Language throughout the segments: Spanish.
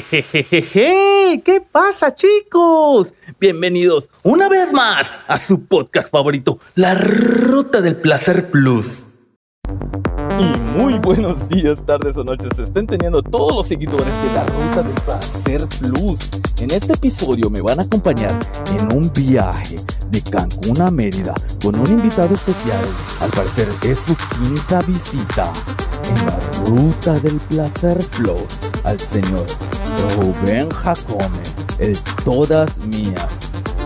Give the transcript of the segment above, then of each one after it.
Jejejeje, ¿qué pasa chicos? Bienvenidos una vez más a su podcast favorito, La Ruta del Placer Plus. Y muy buenos días, tardes o noches estén teniendo todos los seguidores de La Ruta del Placer Plus. En este episodio me van a acompañar en un viaje de Cancún a Mérida con un invitado especial. Al parecer es su quinta visita en La Ruta del Placer Plus al señor Rubén Jacome, el todas mías,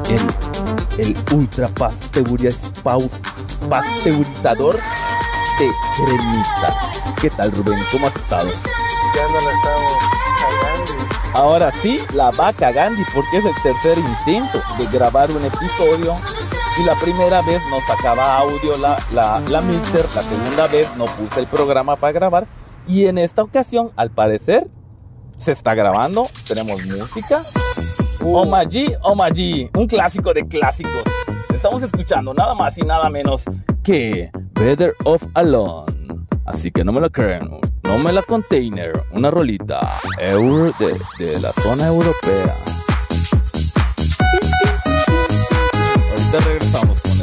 el, el ultra pasteurizador de cremitas. ¿Qué tal Rubén? ¿Cómo has estado? Ya no la estamos cagando. Ahora sí, la va cagando porque es el tercer intento de grabar un episodio. Y la primera vez no sacaba audio la, la, la mixer, la segunda vez no puse el programa para grabar. Y en esta ocasión, al parecer, se está grabando, tenemos música. Uh. Omaji, Omaji, un clásico de clásicos. Estamos escuchando nada más y nada menos que Better Off Alone. Así que no me la creen, no me la container, una rolita euro de, de la zona europea. Ahorita regresamos con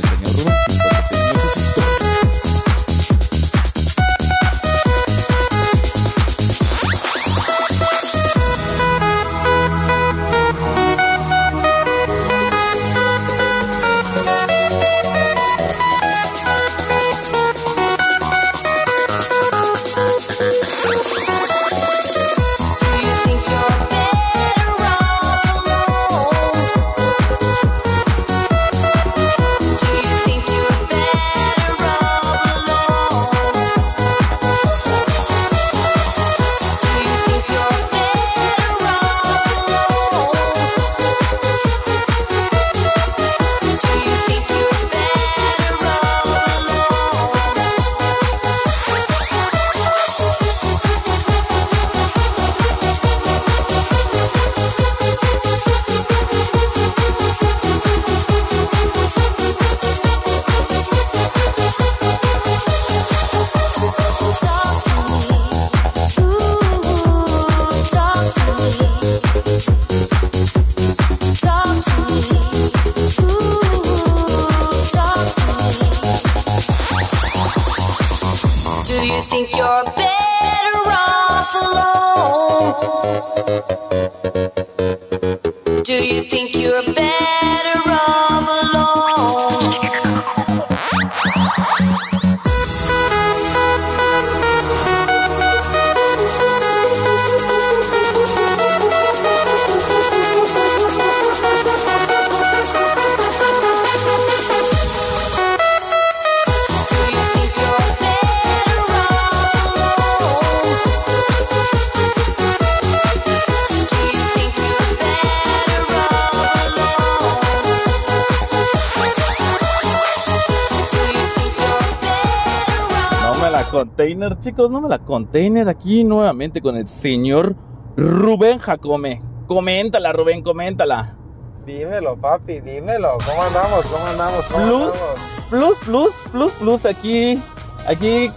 chicos, no me la container. Aquí nuevamente con el señor Rubén Jacome. Coméntala, Rubén, coméntala. Dímelo, papi, dímelo. ¿Cómo andamos? ¿Cómo andamos? ¿Cómo Plus, andamos? plus, plus, plus, plus, aquí, aquí,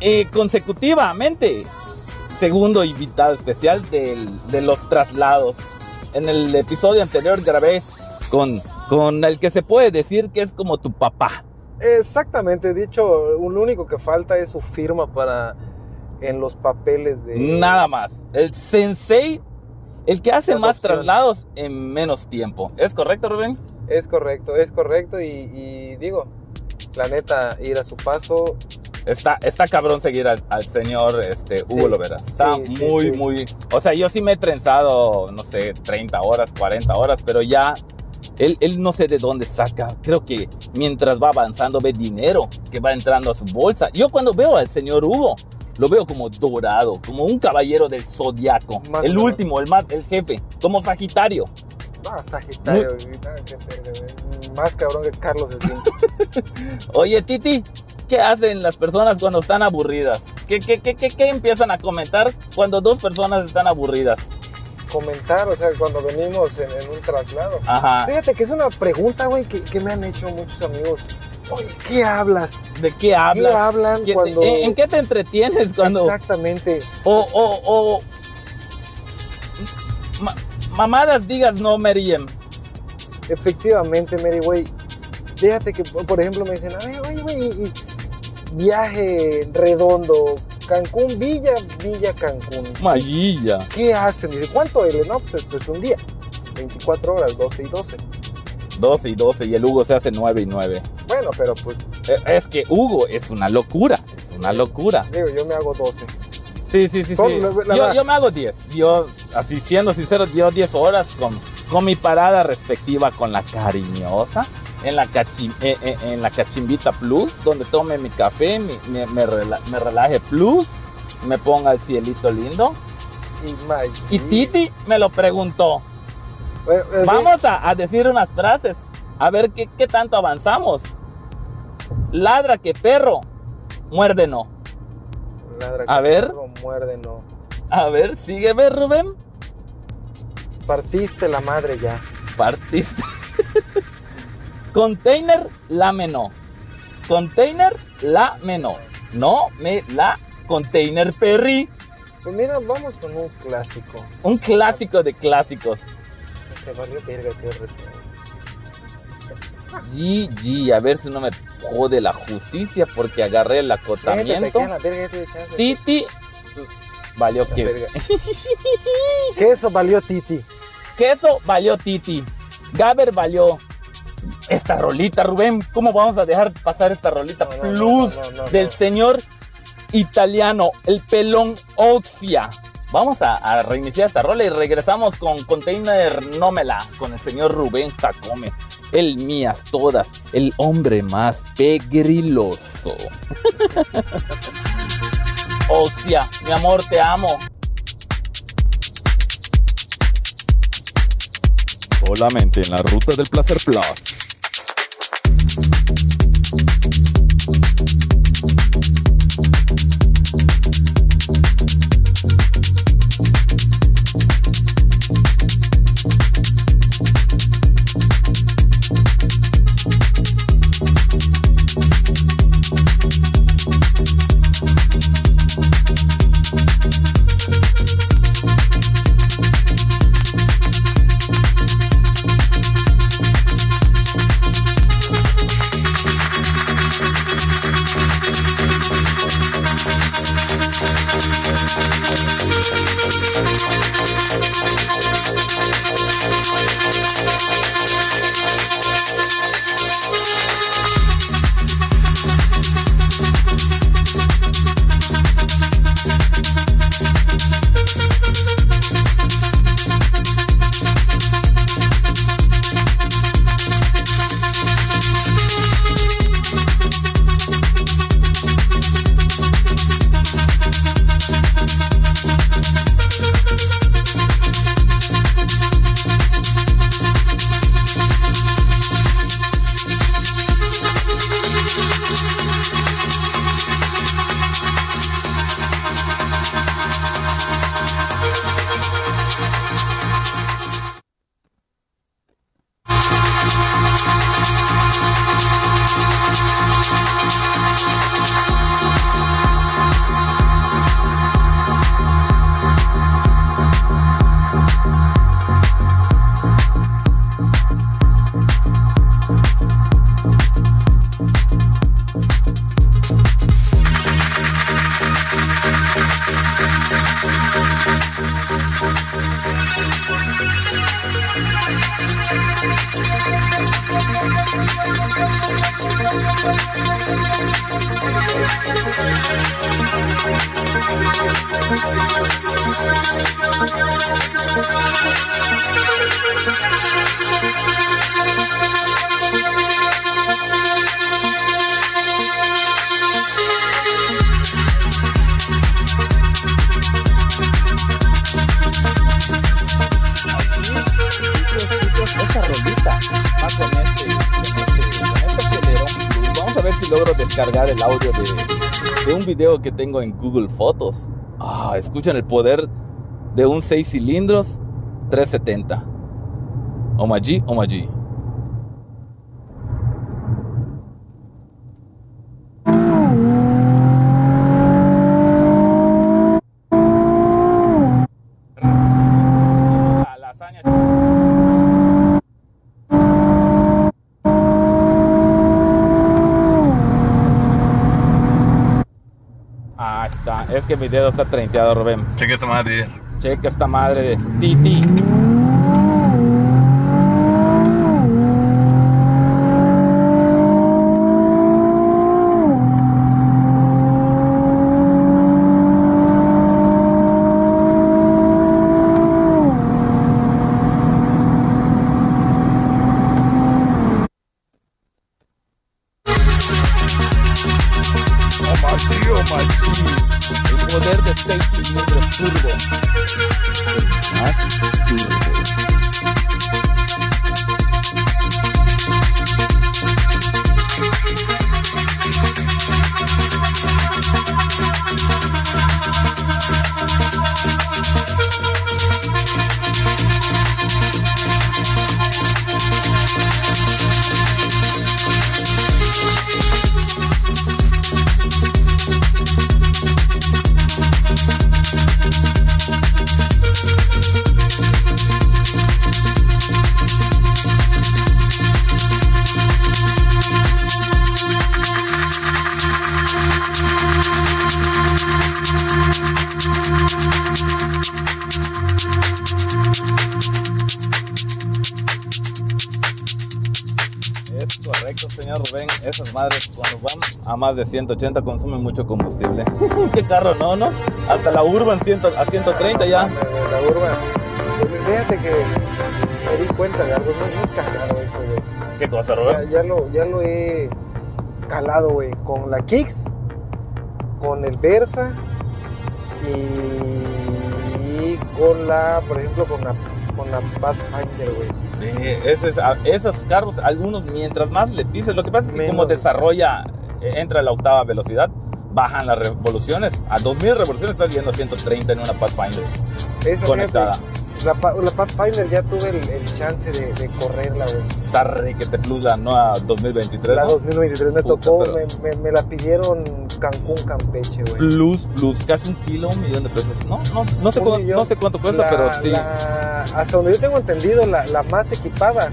eh, consecutivamente. Segundo invitado especial del- de los traslados. En el episodio anterior grabé con, con el que se puede decir que es como tu papá. Exactamente, dicho, lo único que falta es su firma para en los papeles de Nada más. El sensei, el que hace más traslados en menos tiempo. ¿Es correcto, Rubén? Es correcto, es correcto y, y digo, la neta, ir a su paso, Está, está cabrón seguir al, al señor este, Hugo Sí, Lovera. Está sí, muy, sí. muy... O sea, yo sí me he trenzado, no sé, 30 horas, 40 horas, pero ya... Él, él no sé de dónde saca. Creo que mientras va avanzando ve dinero que va entrando a su bolsa. Yo cuando veo al señor Hugo, lo veo como dorado, como un caballero del zodiaco. Más El último, el, más, el jefe, como Sagitario. no, Sagitario, más cabrón que Carlos. Oye, Titi, ¿qué hacen las personas cuando están aburridas? ¿Qué, qué, qué, qué, qué empiezan a comentar cuando dos personas están aburridas? Comentar, o sea, cuando venimos en, en un traslado. Ajá. Fíjate que es una pregunta, güey, que, que me han hecho muchos amigos. Oye, ¿qué hablas? ¿De qué hablas? ¿Qué hablan ¿Qué te- cuando- ¿En, en qué te entretienes cuando... Exactamente. O, o, o, mamadas digas no, Meriem. Efectivamente, Mary, güey. Fíjate que, por ejemplo, me dicen, ver, oye, güey, viaje redondo, Cancún, Villa, Villa, Cancún. Mayilla. ¿Qué hacen? Dice, ¿cuánto eres? No, pues, pues un día. 24 horas, 12 y 12. 12 y 12 y el Hugo se hace 9 y 9. Bueno, pero pues, Es que Hugo es una locura, es una locura. digo, yo me hago 12. Sí, sí, sí, sí. la- la- Yo, la- yo me hago 10. Yo, así siendo sincero, yo 10 horas con, con mi parada respectiva con la cariñosa. En la, cachi- eh, eh, en la cachimbita plus, donde tome mi café, mi- me, me rela- me relaje plus, me ponga el cielito lindo. Y, Titi me lo preguntó. Bueno, eh, Vamos a, a decir unas frases. A ver qué, qué tanto avanzamos. Ladra que perro, muerde no. ladra a que ver. perro Muerde, no. A ver, sígueme, Rubén. Partiste la madre ya. Partiste. Container, lame no. Container, lame no. No me la container perry. Pues mira, vamos con un clásico. Un clásico de clásicos. Se valió verga. GG, a ver si no me jode la justicia porque agarré el acotamiento. la. Titi, valió La que. verga. Queso valió Titi. Queso valió Titi. Gaber valió. Esta rolita, Rubén, ¿cómo vamos a dejar pasar esta rolita No, plus no, no, del señor italiano, el pelón Oxia? Vamos a, a reiniciar esta rola y regresamos con Container Nómela, con el señor Rubén Jacome. El mías todas, el hombre más pegriloso. Oxia, mi amor, te amo. Solamente en la ruta del placer plus. Video que tengo en Google Fotos. Ah, escuchan el poder de un 6 cilindros 370. Omaji, Omaji. La lasaña está. Es que mi dedo está treinteado, Rubén. Cheque esta madre. Checa esta madre de Titi. Es correcto, señor Rubén. Esas madres cuando van a más de 180 consumen mucho combustible. ¿Qué carro no, no? Hasta la Urban 100 a 130 ya. La, la urba. Fíjate que me di cuenta de algo, no es muy eso, güey. ¿Qué cosa, Ya, Rubén? ya lo, ya lo he calado, güey, con la Kicks, con el Versa y con la, por ejemplo, con la, con la Pathfinder, güey. Eh, ese es- a- esos carros, algunos, mientras más le pises, lo que pasa es que Menos. como desarrolla, eh, entra a la octava velocidad, bajan las revoluciones. A 2000 revoluciones estás yendo a 130 en una Pathfinder Esa, conectada. fíjate, La, la Pathfinder ya tuve el, el chance de, de correrla, güey. Está re que te plus la nueva 2023. La ¿no? 2023 me Puta, tocó, pero- me, me- me la pidieron Cancún, Campeche, güey. Plus, plus, casi un kilo, un millón de pesos. No, no, no sé, cuánto, no sé cuánto cuesta, La- pero sí. la- hasta donde yo tengo entendido, la, la más equipada,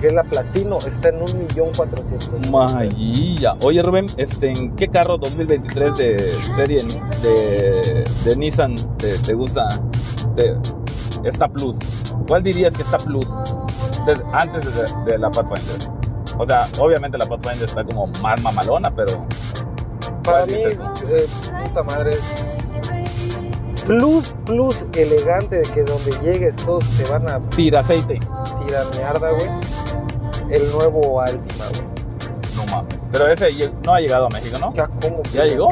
que es la Platino, está en un millón cuatrocientos. Mayilla. Oye, Rubén, este, ¿en qué carro 2023 de serie de, de Nissan te, te gusta? Te- está Plus. ¿Cuál dirías que está Plus antes de, de la Pathfinder? O sea, obviamente la Pathfinder está como más mamalona, pero Para ¿cuál mí, tú? eh, puta madre, plus, plus elegante de que donde llegues todos te van a tira aceite. tirar mierda, güey. El nuevo Altima, güey. Pero ese no ha llegado a México, ¿no? Ya, ¿cómo? ¿Ya llegó?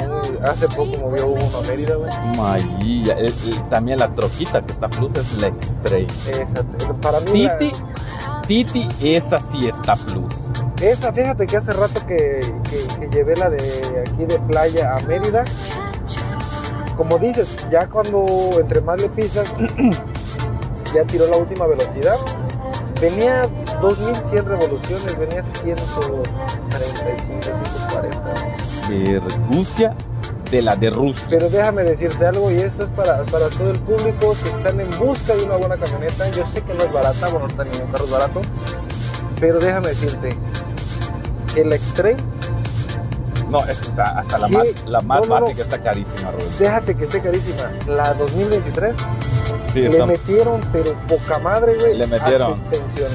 Hace poco movió uno a Mérida, güey. Mayilla. El- el- también la troquita que está Plus es la X-Trail. Esa, para mí, la- Titi, Titi, esa sí está Plus. esa, fíjate que hace rato que, que- que llevé la de aquí de playa a Mérida. Como dices, ya cuando entre más le pisas, ya tiró la última velocidad. Venía 2100 revoluciones, venía 135, 140. Vergucia de la de Rusia. Pero déjame decirte algo, y esto es para, para todo el público que están en busca de una buena camioneta. Yo sé que no es barata, bueno, no ningún carro es barato, pero déjame decirte que la X-Trail, No, es que está hasta la ¿Qué? más, la más No, no, no. básica está carísima, Rubén. déjate que esté carísima. La 2023 Sí, le metieron, pero poca madre, güey. Le metieron. a suspensión.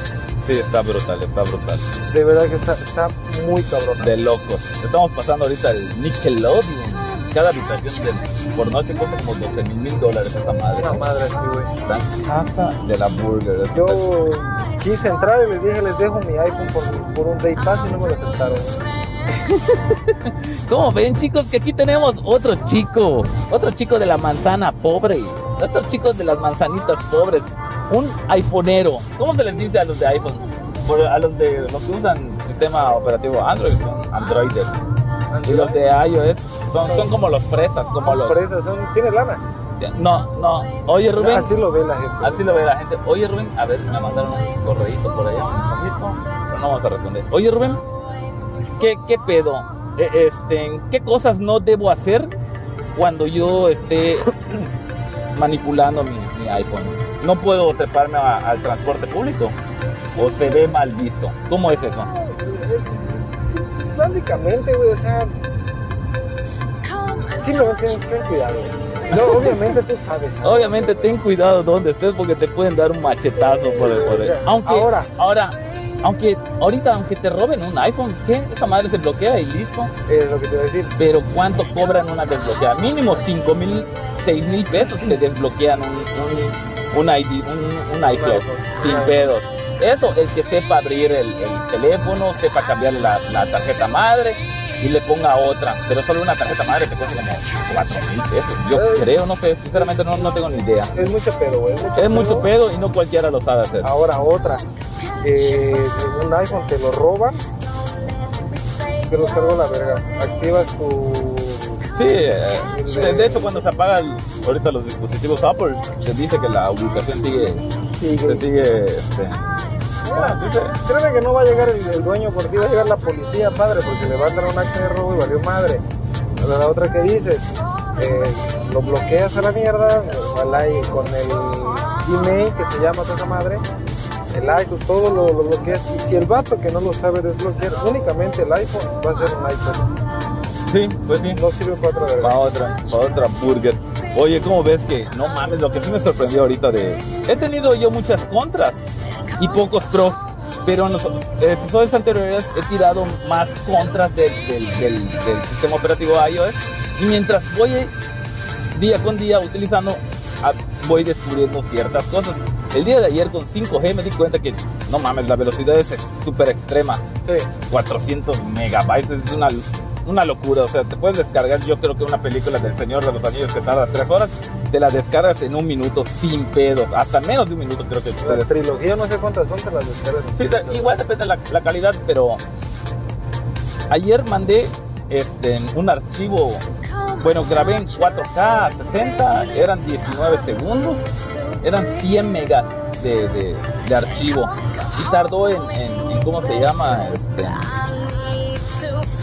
Sí, está brutal, está brutal. De verdad que está, está muy cabrona. De locos. Estamos pasando ahorita el Nickelodeon. Cada habitación por noche cuesta como 12 mil mil dólares esa madre. Una madre así, güey. La casa de la burger. es- Yo quise entrar y les dije, les dejo mi iPhone por, por un day pass y no me lo aceptaron. ¿Cómo ven, chicos? Que aquí tenemos otro chico. Otro chico de la manzana pobre. Otros chicos de las manzanitas pobres. Un iPhoneero. ¿Cómo se les dice a los de iPhone? Por- a los de los que usan sistema operativo Android son androides. Y los de iOS son, son como los fresas, como los. Fresas, son, ¿tienes lana? No, no. Oye, Rubén. Así lo ve la gente. Así lo ve la gente. Oye, Rubén, a ver, me mandaron un correíto por allá, un mensajito, pero no vamos a responder. Oye, Rubén, ¿qué, qué pedo? Eh, Este, ¿Qué cosas no debo hacer cuando yo esté manipulando mi, mi iPhone? ¿No puedo treparme a- al transporte público? ¿O se ve mal visto? ¿Cómo es eso? Básicamente, güey, o sea, Simplemente ten, ten cuidado. No, obviamente tú sabes. Obviamente ten cuidado donde estés porque te pueden dar un machetazo por el poder. Aunque Ahora. ahora, aunque ahorita aunque te roben un iPhone, ¿qué? Esa madre se bloquea y listo. Es lo que te voy a decir. Pero ¿cuánto cobran una desbloqueada? Mínimo 5 mil, 6 mil pesos te desbloquean un, un, un ID, un, un iCloud, sin Un pedos. Eso, el que sepa abrir el, el teléfono, sepa cambiarle la, la tarjeta madre y le ponga otra. Pero solo una tarjeta madre te cuesta como 4 mil pesos. Yo Eh. creo, no sé, sinceramente no, no tengo ni idea. Es mucho pedo, güey. Es mucho pedo y no cualquiera lo sabe hacer. Ahora otra. Eh, un iPhone te lo roban. Te lo cargo la verga. Activas tu. Sí, eh, de, hecho cuando se apaga el- ahorita los dispositivos Apple, te dice que la ubicación sigue, Sigue. te sigue, este, ah, dice, Créeme que no va a llegar el, el dueño por ti, va a llegar la policía, padre, porque le va a dar un acta de robo y valió madre. La, la otra que dices, eh, lo bloqueas a la mierda, ojalá y con el Gmail que se llama toda madre, el iPhone, todo lo, lo bloqueas. Y si el vato que no lo sabe desbloquear, únicamente el iPhone va a ser un iPhone. Sí, pues sí. No sirve para otra. Para otra, para otra burger. Oye, ¿cómo ves que no mames? Lo que sí me sorprendió ahorita de. He tenido yo muchas contras y pocos pros, pero en los episodios anteriores he tirado más contras del, del, del- del sistema operativo iOS. Y mientras voy día con día utilizando, voy descubriendo ciertas cosas. El día de ayer con 5G me di cuenta que, no mames, la velocidad es súper extrema. Sí. 400 megabytes, es una, una locura. O sea, te puedes descargar, yo creo que una película del Señor de los Anillos que tarda 3 horas, te la descargas en un minuto sin pedos, hasta menos de un minuto creo que La trilogía, no sé cuántas son, te las descargas. Sí, igual depende de la, la calidad, pero ayer mandé este, un archivo, bueno, grabé en 4K 60, eran 19 segundos, eran 100 megas de, de- de archivo y tardó en, en- en, ¿cómo se llama? Este,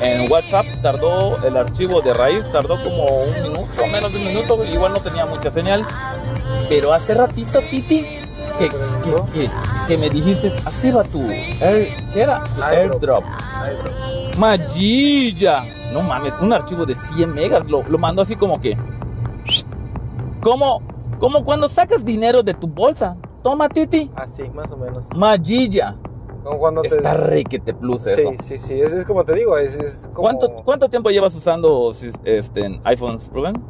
en WhatsApp tardó el archivo de raíz, tardó como un minuto, menos de un minuto, igual no tenía mucha señal. Pero hace ratito, Titi, que, que, que, que me dijiste, así va tu air, ¿qué era? Airdrop. airdrop. Magilla. No mames, un archivo de 100 megas, lo, lo mandó así como que... Como, como cuando sacas dinero de tu bolsa. Toma, Titi. Así, más o menos. Magilla. Cuando te... Está requete plus eso. Sí, sí, sí, es, es como te digo, es, es como... ¿Cuánto, ¿Cuánto tiempo llevas usando este, iPhones, Rubén?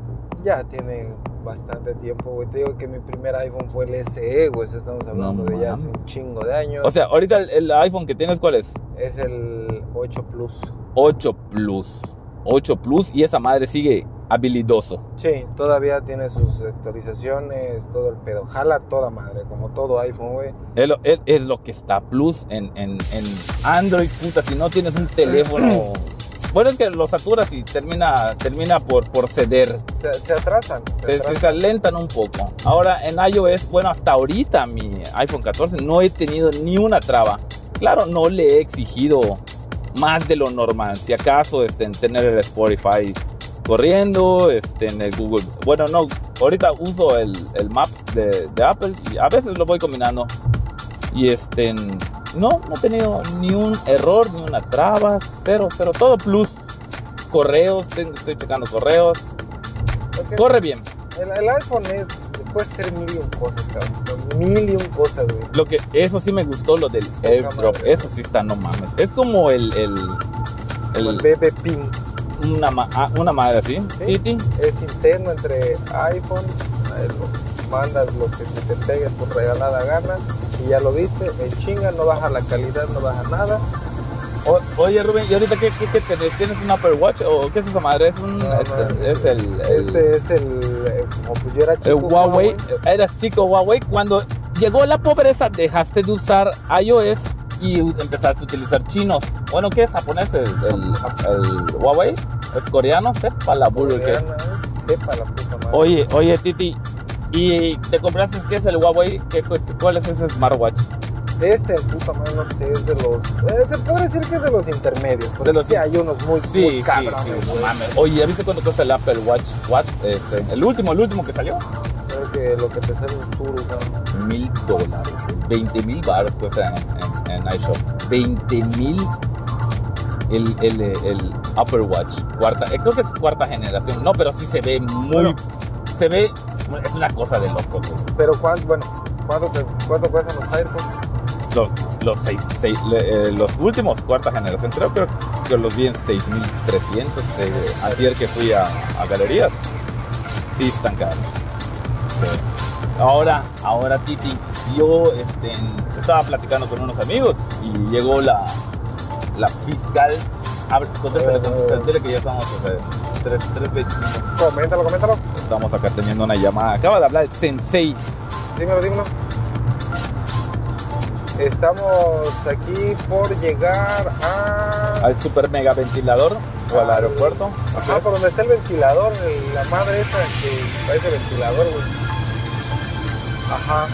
Ya tiene bastante tiempo, güey. Te digo que mi primer iPhone fue el SE, güey. Estamos hablando No de ya hace un chingo de años. O sea, ahorita el, el iPhone que tienes, ¿cuál es? es el 8 Plus. 8 Plus. 8 Plus y esa madre sigue habilidoso. Sí, todavía tiene sus actualizaciones, todo el pedo. Jala toda madre, como todo iPhone, güey. Es lo, es- lo que está Plus en, en, en Android, puta. Si no tienes un teléfono. Bueno, es que lo saturas y termina, termina por, por ceder. Se, se atrasan. Se Se, se atrasan. alentan un poco. Ahora en iOS, bueno, hasta ahorita mi iPhone 14 no he tenido ni una traba. Claro, no le he exigido más de lo normal. Si acaso este, en tener el Spotify corriendo, este, en el Google. Bueno, no, ahorita uso el, el Maps de, de Apple y a veces lo voy combinando. Y este, no, no he tenido ni un error, ni una traba, cero, cero, todo plus. Correos, tengo- estoy checando correos. Corre bien. El, el iPhone es, puede ser mil y un cosas, cabrón. Mil y un cosas, güey. Lo que, eso sí me gustó, lo del airdrop. Eso sí está, no mames. Es como el, el, el el BB Pin. Una, ma- ah, una madre así. Sí. Es interno entre iPhone, eh, lo- mandas lo que te pegue por regalada gana y ya lo viste, en chinga, no baja la calidad, no baja nada. O- oye, Rubén, ¿y ahorita qué, qué, qué? ¿Tienes un Apple Watch o qué es esa madre? Es un. No, no, este, es el. el- Este es el, eh, como pues yo era el Huawei. Eras chico Huawei. Cuando llegó la pobreza, dejaste de usar iOS y empezaste a utilizar chinos. Bueno, ¿qué es japonés? El, el, el Huawei. ¿Es coreano? Sepa la burger eh, Sepa la puta madre. Oye, oye, Titi, ¿y te compraste qué es el Huawei? ¿Qué, cu- cuál es ese smartwatch? Este, puta madre, no sé, es de los. eh, se puede decir que es de los intermedios, porque De los sí hay unos muy, Sí, muy sí, cabrones. sí, no mames. Oye, ¿ya viste cuánto cuesta el Apple Watch? What? Este, el último, el último que salió. Creo que lo que te sale un suru, ¿no? Mil dólares. 20 mil baros cuesta en, en, en iShop. 20 mil el, el, el Apple Watch. Cuarta, eh, creo que es cuarta generación. No, pero sí se ve muy. Bueno. Se ve. Es una cosa de loco. Pero ¿cuánto, bueno, ¿cuánto, cuánto cuestan los AirPods? Los, los, seis, seis- eh, los últimos, cuarta generación, creo, creo que los vi en 6300. Eh, ayer que fui a, a galerías. Sí, están caros. Sí. Ahora, ahora Titi, yo este, estaba platicando con unos amigos y llegó la, la fiscal. Abre, contéstale, contéstale, dile que ya estamos o sea, tres- tres veces. Coméntalo, coméntalo. Estamos acá teniendo una llamada. Acaba de hablar el sensei. Dímelo, dímelo. Estamos aquí por llegar a... al super mega ventilador o al aeropuerto. Ajá, por donde está el ventilador, la madre esa que parece ventilador, güey. Ajá.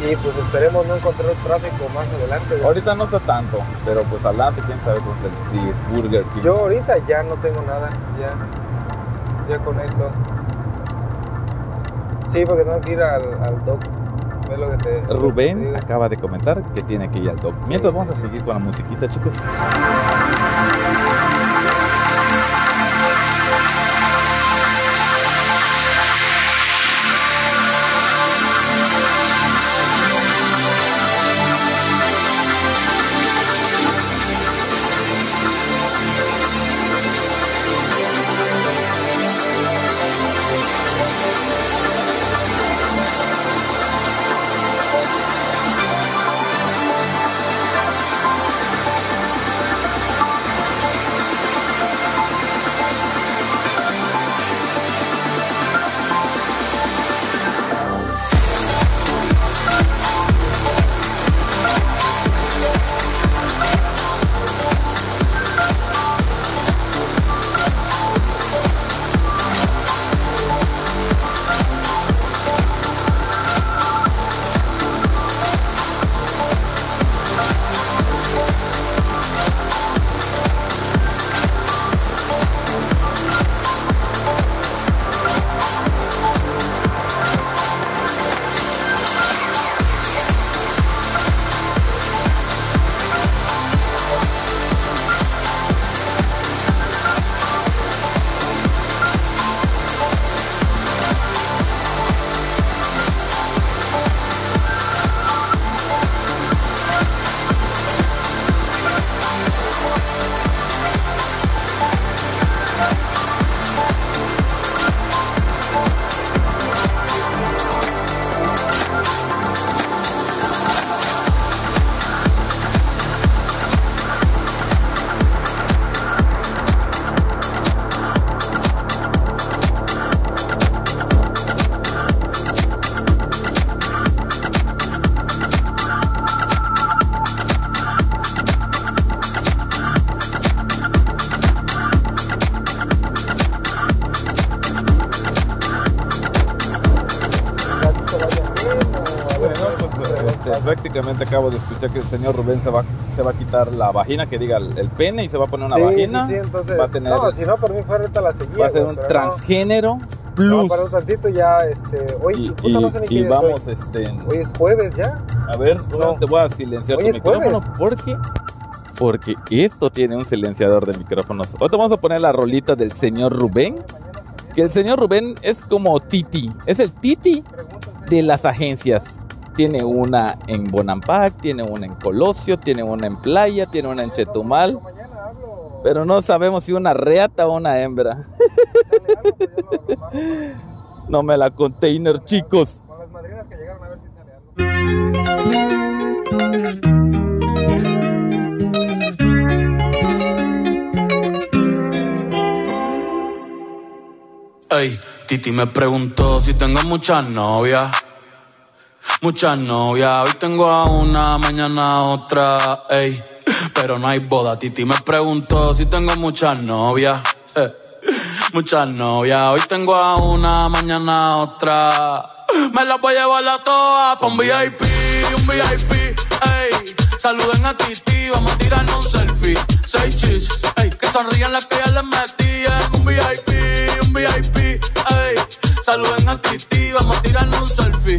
Y pues esperemos no encontrar tráfico más adelante. Ahorita no está tanto, pero pues adelante, quién sabe con el Burger King. Yo ahorita ya no tengo nada, ya. Ya con esto. Sí, porque tengo que ir al, al doc. Es lo que te- te Rubén acaba de comentar que tiene que ir al doc. Mientras vamos a seguir con la musiquita, chicos. Este, prácticamente acabo de escuchar que el señor Rubén se va, se va a quitar la vagina, que diga el, el pene, y se va a poner una Sí, vagina. sí, sí, entonces. va a tener, No, si no, por mí fuera ahorita la seguía. va a ser un transgénero No, plus. no, para un tantito ya, este. Hoy, y y- no sé ni y vamos, hoy. este, Hoy es jueves ya. a ver, No. te voy a silenciar Hoy tu micrófono jueves. porque porque esto tiene un silenciador de micrófonos. Ahorita vamos a poner la rolita del señor Rubén, que el señor Rubén es como Titi, es el Titi de las agencias. Tiene una en Bonampak, tiene una en Colosio, tiene una en Playa, tiene una en Chetumal, Mañana hablo. pero no sabemos si una reata o una hembra. Pues No me la container, chicos. Con las madrinas que llegaron a ver si sale algo. Ey, Titi me preguntó si tengo muchas novias. Muchas novias, hoy tengo a una, mañana a otra, ey. Pero no hay boda, Titi me preguntó si tengo muchas novias. eh. Muchas novias, hoy tengo a una, mañana a otra. Me las voy a llevar a todas pa' un VIP, un VIP, ey. Saluden a Titi, vamos a tirarnos un selfie. Seis chis, ey. Que sonrían las que ya les metí en un VIP, un VIP, ey. Saluden a Titi, vamos a tirarnos un selfie.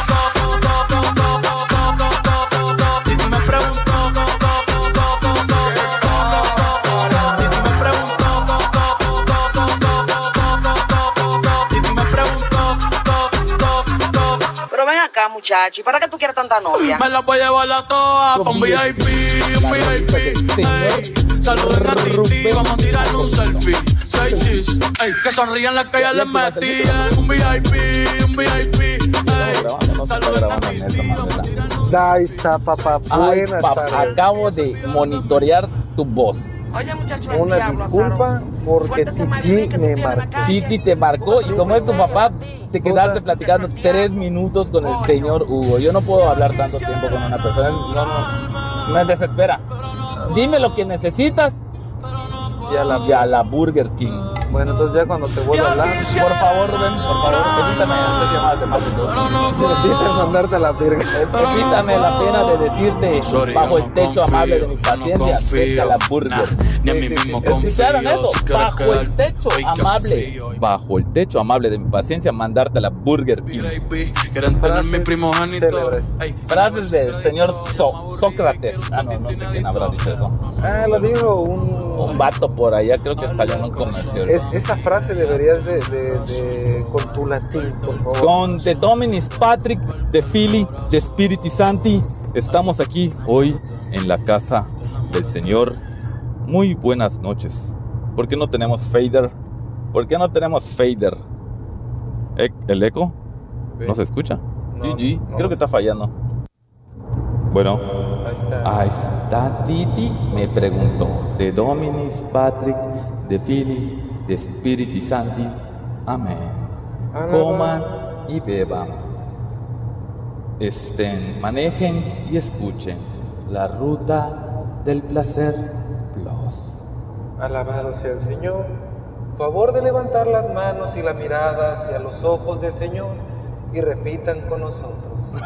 acá, muchacho, ¿y para qué tú quieres tanta novia? Me la voy a llevar a todas pa' un VIP, un VIP. Ey, saluden a Titi, vamos a tirar un selfie. Seis chis, ey, que sonrían las que ya les metían. Un VIP, un VIP. Ey, saluden a Titi, vamos a tirar un acabo de monitorear tu voz. Oye, muchacho, Una diablo, disculpa porque Titi me marcó. Titi te marcó y como es tu papá, te quedaste platicando tres minutos con el señor Hugo. Yo no puedo hablar tanto tiempo con una persona, no, no, me desespera. Dime lo que necesitas Y a la- y a la Burger King. Bueno, entonces ya cuando te vuelva a hablar, Por favor, Rubén, por favor, evítame hacer de dos. necesitas mandarte a la verga. Evítame la pena de decirte Sorry, bajo el techo confío, amable de mi paciencia, vete a la burger. ni a mí mismo. ¿Escucharon eso? Bajo el techo amable, bajo el techo amable de mi paciencia, mandarte a la Burger Frases del señor Sócrates. Ah, no, no sé quién habrá dicho eso. Ah, lo digo, un... Un vato por allá, creo que salió en un comercial. Es- esa frase deberías de, de, de- con tu latín, por favor. Con The Dominis Patrick, de Philly, de Spiriti Santi, estamos aquí hoy en la casa del Señor. Muy buenas noches. ¿Por qué no tenemos fader? ¿Por qué no tenemos fader? ¿E- ¿El eco? ¿No se escucha? No, GG, no. creo que está fallando. Bueno, Ahí está. ahí está Titi, me preguntó. De Dominis Patrick, de Philly, de Spiriti Santi. Amén coman y beban. Estén, manejen y escuchen la ruta del placer plus. Alabado sea el Señor. Favor de levantar las manos y la mirada hacia los ojos del Señor y repitan con nosotros.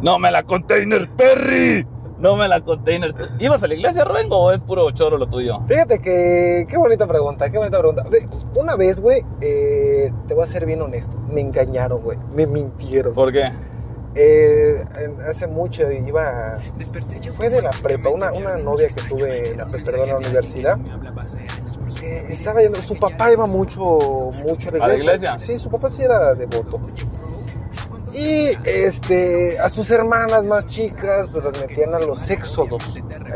No me la container, Perry. No me la container. ¿Ibas a la iglesia, Rubén, o es puro choro lo tuyo? Fíjate que, qué bonita pregunta, qué bonita pregunta. Ve, Una vez, güey, eh, te voy a ser bien honesto, me engañaron, güey, me mintieron. ¿Por qué? Eh, hace mucho iba, fue de la prepa, una, una novia que tuve en la, perdón, en la universidad. eh, estaba yendo, su papá iba mucho, mucho a la ¿A la iglesia. iglesia? Sí, su papá sí era devoto. Y este, a sus hermanas más chicas, pues las metían a los éxodos.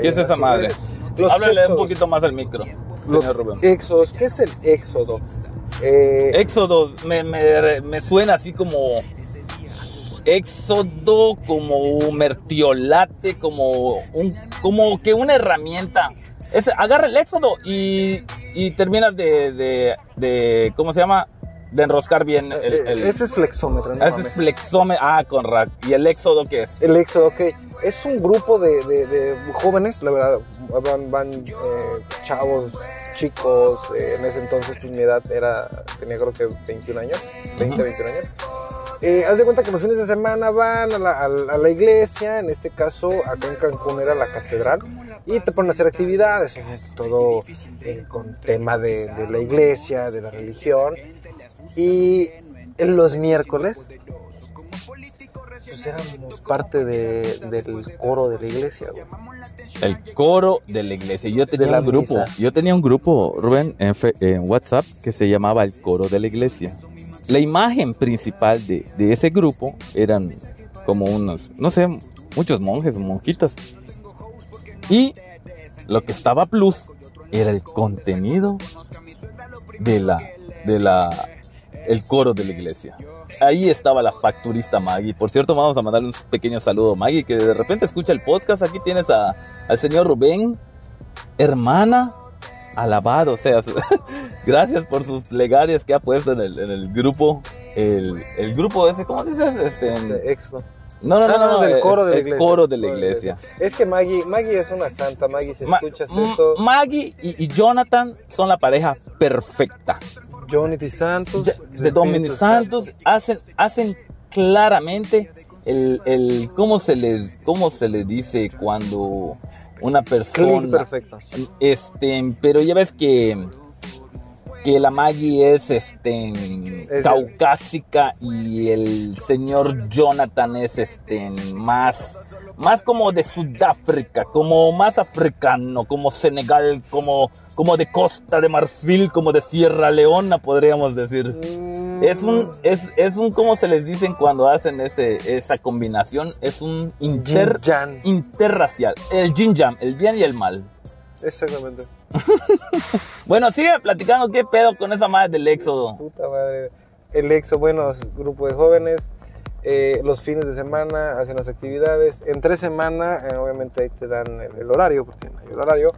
¿Qué es esa madre? Los Háblale un poquito más al micro, Los señor Rubén. éxodos, ¿qué es el éxodo? Eh, Éxodo me, me, me suena así como éxodo, como mertiolate, como un, como que una herramienta. Es, agarra el éxodo y, y terminas de, de, de, ¿cómo se llama? De enroscar bien el, eh, el- ese es flexómetro, no ese es flexómetro. Ah, con rack. ¿Y el éxodo qué es? El éxodo, ok. Es un grupo de, de- de jóvenes, la verdad, van, van, eh, chavos, chicos, eh, en ese entonces pues mi edad era, tenía creo que 21 años, 20, Ujú. 21 años. Eh, haz de cuenta que los fines de semana van a la, a a la iglesia, en este caso acá en Cancún era la catedral, y te ponen a hacer actividades, es todo eh, con tema de, de la iglesia, de la religión. Y en los miércoles, pues éramos parte de- del coro de la iglesia, güey. El coro de la iglesia. Yo tenía un grupo. misa. Yo tenía un grupo, Rubén, en, fe- en WhatsApp que se llamaba el coro de la iglesia. La imagen principal de, de ese grupo eran como unos, no sé, muchos monjes, monjitas. Y lo que estaba plus era el contenido de la, de la, el coro de la iglesia. Ahí estaba la facturista Maggie. Por cierto, vamos a mandarle un pequeño saludo a Maggie, que de repente escucha el podcast. Aquí tienes a, al señor Rubén, hermana, alabado. O sea, gracias por sus plegarias que ha puesto en el, en el grupo. El, el grupo ese, ¿cómo dices? Este, Expo. no, no, no, Ah, no, no, del es- coro de la iglesia. coro de la iglesia. Es que Maggie, Maggie es una santa, Maggie, si escuchas Maggie y, y Jonathan son la pareja perfecta. Johnny Santos, de Dominic Santos hacen, hacen claramente el, el cómo se les cómo se le dice cuando una persona perfecto. este pero ya ves que que la Maggie es este caucásica y el señor Jonathan es este más más como de Sudáfrica, como más africano, como Senegal, como como de Costa de Marfil, como de Sierra Leona podríamos decir. Mm, Es un, es, es un, como se les dicen cuando hacen ese, esa combinación, es un inter, interracial. El yin yang, el bien y el mal. Exactamente. Bueno, sigue platicando qué pedo con esa madre del éxodo. Puta madre. El EXO, bueno, es grupo de jóvenes. eh, los fines de semana hacen las actividades. Entre semana, eh, obviamente ahí te dan el, el horario, porque no hay el horario.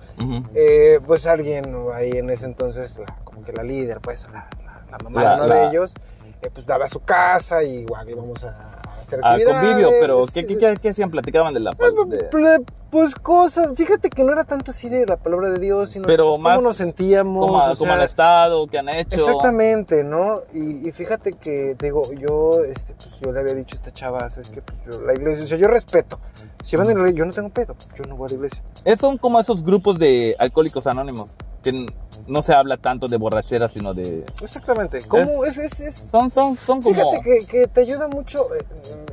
Eh, pues alguien ahí en ese entonces, la- como que la líder, pues la, la, la mamá de uno de ellos, eh, pues daba su casa y igual íbamos a hacer Al actividades. convivio, pero ¿qué, qué, qué- qué hacían? Platicaban de la... de- Ple- Pues cosas, fíjate que no era tanto así de la palabra de Dios, sino Pero pues, más cómo nos sentíamos. cómo, o cómo sea, han estado, qué han hecho. Exactamente, ¿no? Y, y fíjate que, te digo, yo, este, pues yo le había dicho a esta chava, ¿sabes qué? Pues yo, la iglesia, o sea, yo respeto. Si van a la iglesia, yo no tengo pedo, yo no voy a la iglesia. Es son como esos grupos de alcohólicos anónimos, que no se habla tanto de borrachera, sino de... Exactamente. ¿Cómo es? es, es, Son, son, son como... Fíjate que, que te ayuda mucho, eh,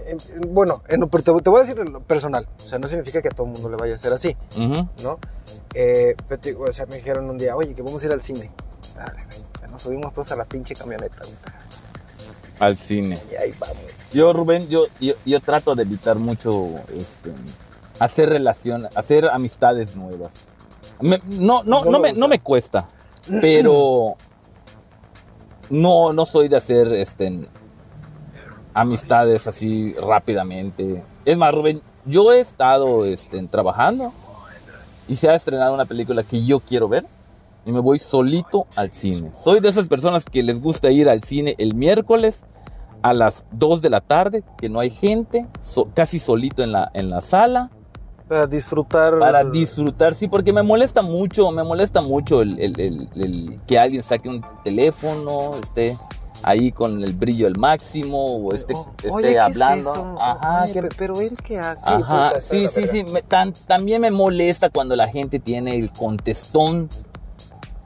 en- en- bueno, en lo- te, te voy a decir en lo personal, o sea, no significa que a todo el mundo le vaya a ser así, Ujú. ¿no? Eh, pero te digo, o sea, me dijeron un día, oye, que vamos a ir al cine. Dale, nos subimos todos a la pinche camioneta, Al cine. y ahí vamos. Yo, Rubén, yo, yo, yo trato de evitar mucho este, hacer relación, hacer amistades nuevas. Me- no, no, ¿Cómo no, me, no me cuesta, pero no, no soy de hacer este, amistades así rápidamente. Es más, Rubén, yo he estado este, trabajando y se ha estrenado una película que yo quiero ver y me voy solito al cine. Soy de esas personas que les gusta ir al cine el miércoles a las 2 de la tarde, que no hay gente, so- casi solito en la, en la sala, Para disfrutar. para disfrutar, sí, porque me molesta mucho, me molesta mucho el, el- el- el que alguien saque un teléfono, esté ahí con el brillo al máximo, o esté, Oh, esté oye, ¿qué es hablando. eso? Ajá, Oye, que- pe- pero él qué hace. Ajá, Puta, sí, sí, sí. me- tan- también me molesta cuando la gente tiene el contestón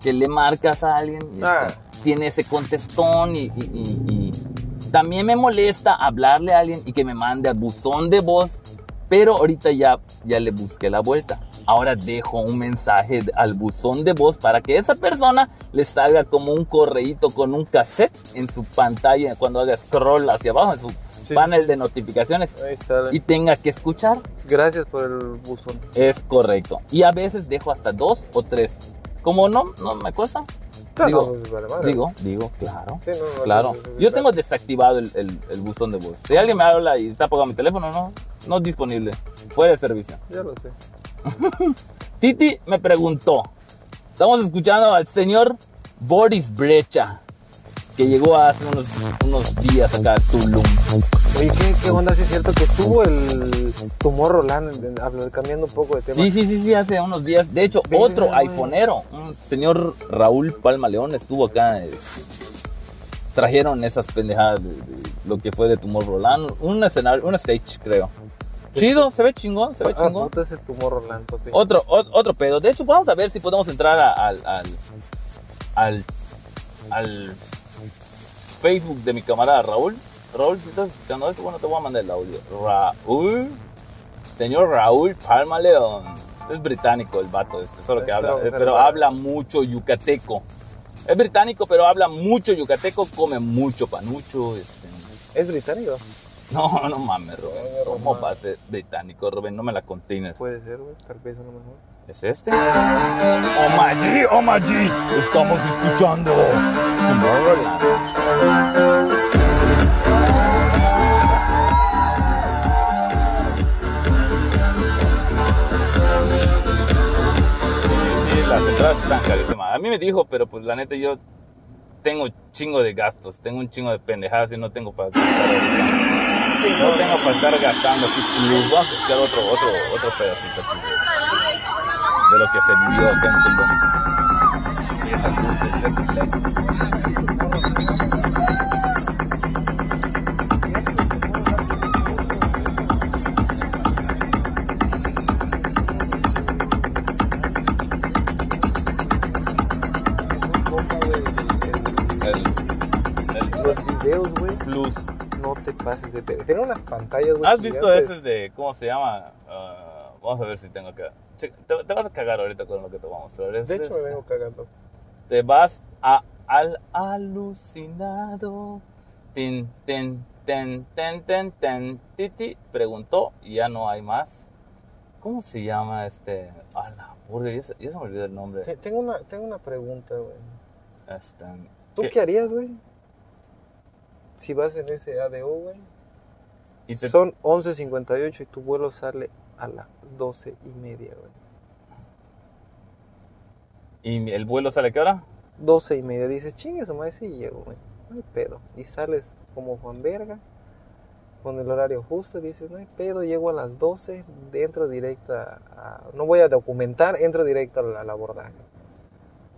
que le marcas a alguien. y Ah. está- tiene ese contestón y, y- y- y también me molesta hablarle a alguien y que me mande a buzón de voz. Pero ahorita ya, ya le busqué la vuelta. Ahora dejo un mensaje al buzón de voz para que esa persona le salga como un correíto con un cassette en su pantalla cuando haga scroll hacia abajo en su Sí. panel de notificaciones y tenga que escuchar. Gracias por el buzón. Es correcto. Y a veces dejo hasta dos o tres. Como no, no me cuesta. Claro, digo, no, vale digo, digo, claro. Sí, no, no, Claro. Yo tengo desactivado el, el, el buzón de voz. Si alguien me habla y está apagado mi teléfono, no, no es disponible. Fuera de servicio. Ya lo sé. Titi me preguntó. Estamos escuchando al señor Boris Brecha, que llegó hace unos, unos días acá a Tulum. Oye, ¿qué, qué onda? Sí es cierto que estuvo el tumor Roland, cambiando un poco de tema. Sí, sí, sí, sí, hace unos días. De hecho, otro güey. iPhoneero, un señor Raúl Palma León, estuvo acá. eh, trajeron esas pendejadas de, de lo que fue de Tumor Roland. Un escenario, un stage, creo. Chido, se ve chingón, se ve Ah, chingón. ese tumor Roland, papi. Otro, o- otro pedo. De hecho, vamos a ver si podemos entrar a- al, al, al Facebook de mi camarada Raúl. Raúl, si estás escuchando esto, bueno, te voy a mandar el audio. Raúl, señor Raúl Palma León. Es británico el vato este, solo que habla, pero habla mucho yucateco. Es británico, pero habla mucho yucateco, come mucho panucho. Este. ¿Es británico? No, no mames, Rubén. ¿Cómo va a ser británico, Rubén? No me la container. Puede ser, güey. Tal vez a lo mejor. ¿Es este? Oh my G, oh my G, estamos escuchando Tomorrowland. A mí me dijo, pero pues la neta yo tengo chingo de gastos, tengo un chingo de pendejadas y no tengo para gastar. Sí, no tengo para estar gastando así plus. Vamos a escuchar otro, otro, otro pedacito aquí de, lo que se vivió acá en. Y esas luces, esos LEDs. Plus. no te pases de ver. Tiene unas pantallas, güey. ¿Has visto gigantes. ese de, cómo se llama? Ah, vamos a ver si tengo acá. Che, te, te vas a cagar ahorita con lo que te voy a mostrar. Es- De hecho, me vengo cagando. te vas a, al alucinado. Tin, tin, ten, ten, ten, ten, titi. Preguntó y ya no hay más. ¿Cómo se llama este? A la burga, ya se, ya se me olvidó el nombre. Te- Tengo una, tengo una pregunta, güey. Este, ¿Tú ¿qué? qué, harías, güey? Si vas en ese ADO, güey. Y te- Son 11.58 y tu vuelo sale a las 12 y media, güey. ¿Y el vuelo sale a qué hora? 12 y media. Dices, chingue su madre, sí llego, güey. No hay pedo. Y sales como Juan Verga, con el horario justo. y Dices, no hay pedo, llego a las 12, entro directa a... No voy a documentar, entro directo al, abordaje.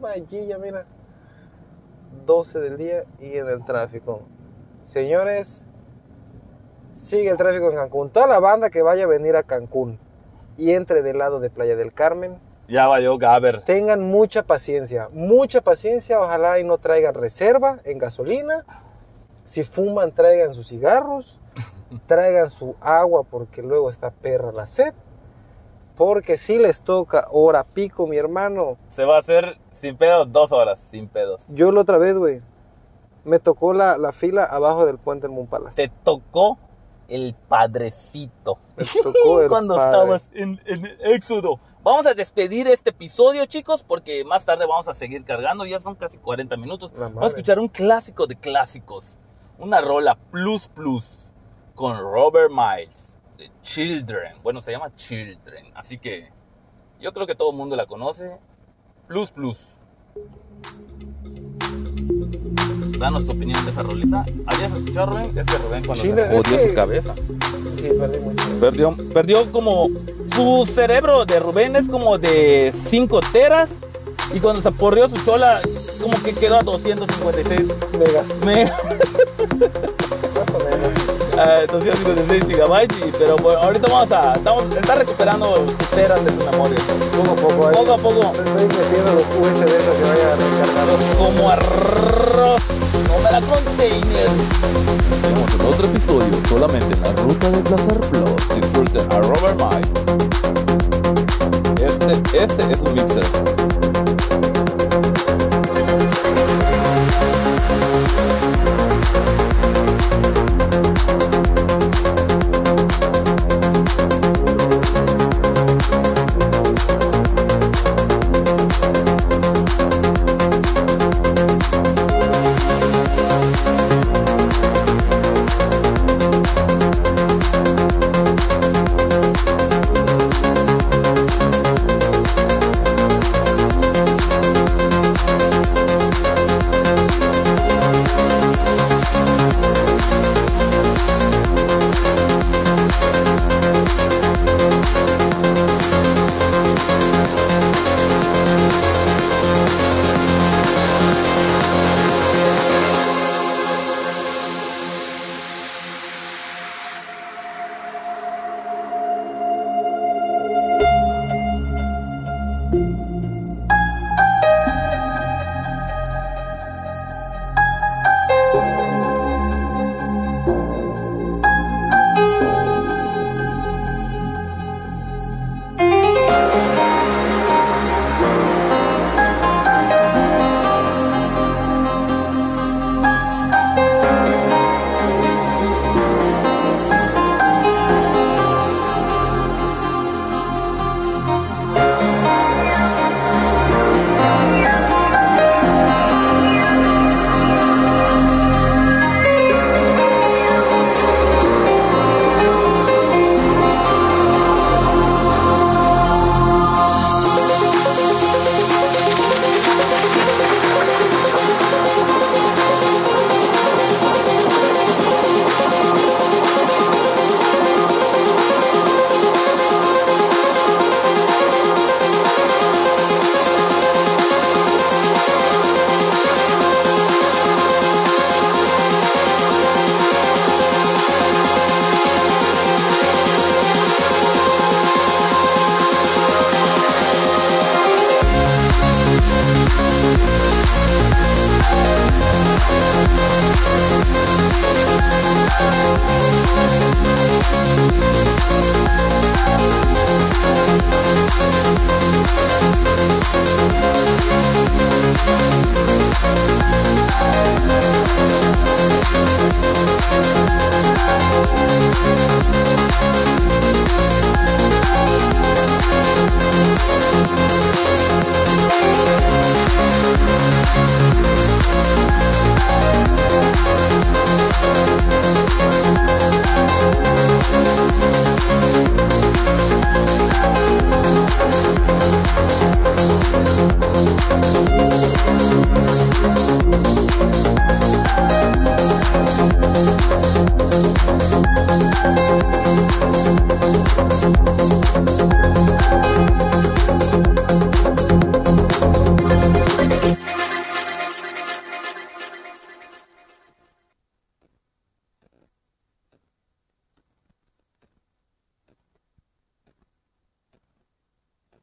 Allí ya, mira. 12 del día y en el tráfico. Señores, sigue el tráfico en Cancún. Toda la banda que vaya a venir a Cancún y entre del lado de Playa del Carmen, Ya va yo, Gaber. Tengan mucha paciencia, mucha paciencia, ojalá y no traigan reserva en gasolina. Si fuman, traigan sus cigarros, traigan su agua porque luego está perra la sed. Porque si les toca hora pico, mi hermano. Se va a hacer sin pedos dos horas, sin pedos. Yo la otra vez, güey, me tocó la, la fila abajo del puente del Mumpalas. Te tocó el padrecito. Me tocó el Cuando padre. estabas en, en Éxodo. Vamos a despedir este episodio, chicos, porque más tarde vamos a seguir cargando. Ya son casi 40 minutos. Vamos a escuchar un clásico de clásicos. Una rola plus plus con Robert Miles de Children. Bueno, se llama Children. Así que yo creo que todo el mundo la conoce. Plus plus. Danos tu opinión de esa rolita. ¿Habías escuchado, Rubén? Es de Rubén cuando Children, se jodió que- su cabeza. Sí, perdí mucho. Perdió, perdió como su cerebro de Rubén es como de 5 teras y cuando se aporrió su chola como que quedó a 256 Megas, me- más o a 256 gigabytes y- pero bueno, ahorita vamos a estamos, está recuperando sus teras de su memoria Poco a poco. ahí. poco a poco Estoy metiendo los USB para que vaya recargador. como arroz me la container Tenemos el otro episodio solamente en la ruta del placer plus disfruten a Robert Miles este, este es un mixer